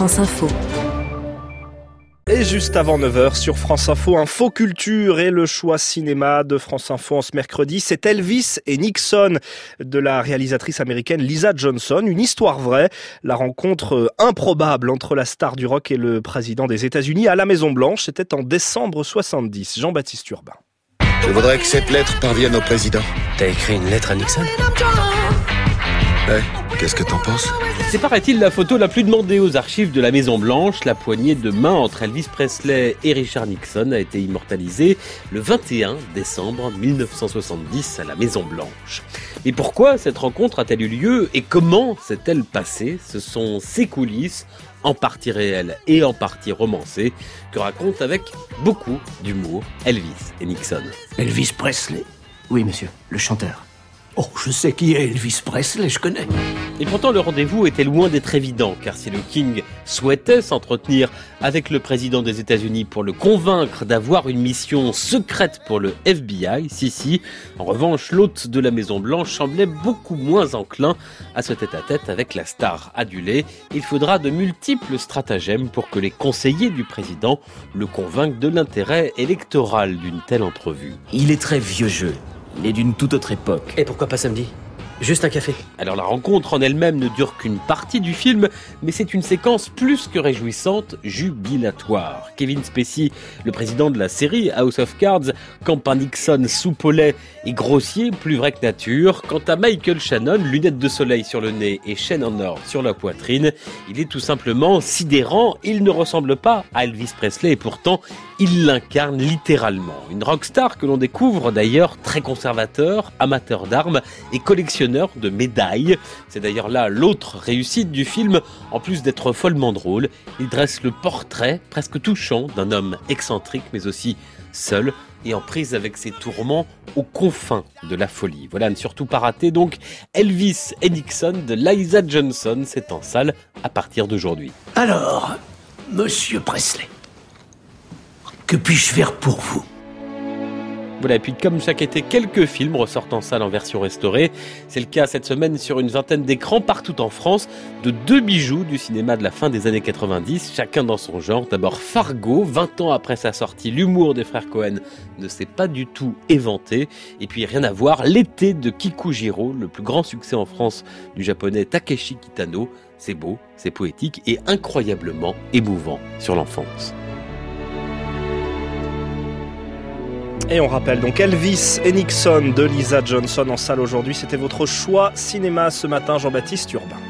France Info. Et juste avant 9h sur France Info, Info Culture et le choix cinéma de France Info en ce mercredi, c'est Elvis et Nixon de la réalisatrice américaine Lisa Johnson, une histoire vraie, la rencontre improbable entre la star du rock et le président des États-Unis à la Maison Blanche, c'était en décembre 70. Jean-Baptiste Urbain. Je voudrais que cette lettre parvienne au président. T'as écrit une lettre à Nixon? Ouais, qu'est-ce que t'en penses? C'est paraît-il la photo la plus demandée aux archives de la Maison Blanche. La poignée de main entre Elvis Presley et Richard Nixon a été immortalisée le 21 décembre 1970 à la Maison Blanche. Et pourquoi cette rencontre a-t-elle eu lieu et comment s'est-elle passée? Ce sont ces coulisses en partie réelles et en partie romancées, que racontent avec beaucoup d'humour Elvis et Nixon. Elvis Presley? Oui, monsieur, le chanteur. Oh, je sais qui est Elvis Presley, je connais. Et pourtant, le rendez-vous était loin d'être évident, car si le King souhaitait s'entretenir avec le président des États-Unis pour le convaincre d'avoir une mission secrète pour le FBI, si si, en revanche, l'hôte de la Maison Blanche semblait beaucoup moins enclin à ce tête-à-tête avec la star adulée. Il faudra de multiples stratagèmes pour que les conseillers du président le convainquent de l'intérêt électoral d'une telle entrevue. Il est très vieux jeu. Il est d'une toute autre époque. Et pourquoi pas samedi? Juste un café. Alors la rencontre en elle-même ne dure qu'une partie du film, mais c'est une séquence plus que réjouissante, jubilatoire. Kevin Spacey, le président de la série House of Cards, campe un Nixon soupolé et grossier, plus vrai que nature. Quant à Michael Shannon, lunettes de soleil sur le nez et chaîne en or sur la poitrine, il est tout simplement sidérant. Il ne ressemble pas à Elvis Presley et pourtant il l'incarne littéralement. Une rockstar que l'on découvre d'ailleurs très conservateur, amateur d'armes et collectionneur de médailles. C'est d'ailleurs là l'autre réussite du film. En plus d'être follement drôle, il dresse le portrait presque touchant d'un homme excentrique mais aussi seul et en prise avec ses tourments aux confins de la folie. Voilà, ne surtout pas rater donc Elvis et de Liza Johnson, c'est en salle à partir d'aujourd'hui. Alors, monsieur Presley, que puis-je faire pour vous? Voilà, et puis comme chaque été, quelques films ressortent en salle en version restaurée. C'est le cas cette semaine sur une vingtaine d'écrans partout en France de deux bijoux du cinéma de la fin des années 90, chacun dans son genre. D'abord Fargo, 20 ans après sa sortie, l'humour des frères Cohen ne s'est pas du tout éventé. Et puis rien à voir, l'été de Kikujiro, le plus grand succès en France du japonais Takeshi Kitano. C'est beau, c'est poétique et incroyablement émouvant sur l'enfance. Et on rappelle donc Elvis et Nixon de Lisa Johnson en salle aujourd'hui. C'était votre choix cinéma ce matin, Jean-Baptiste Urbain.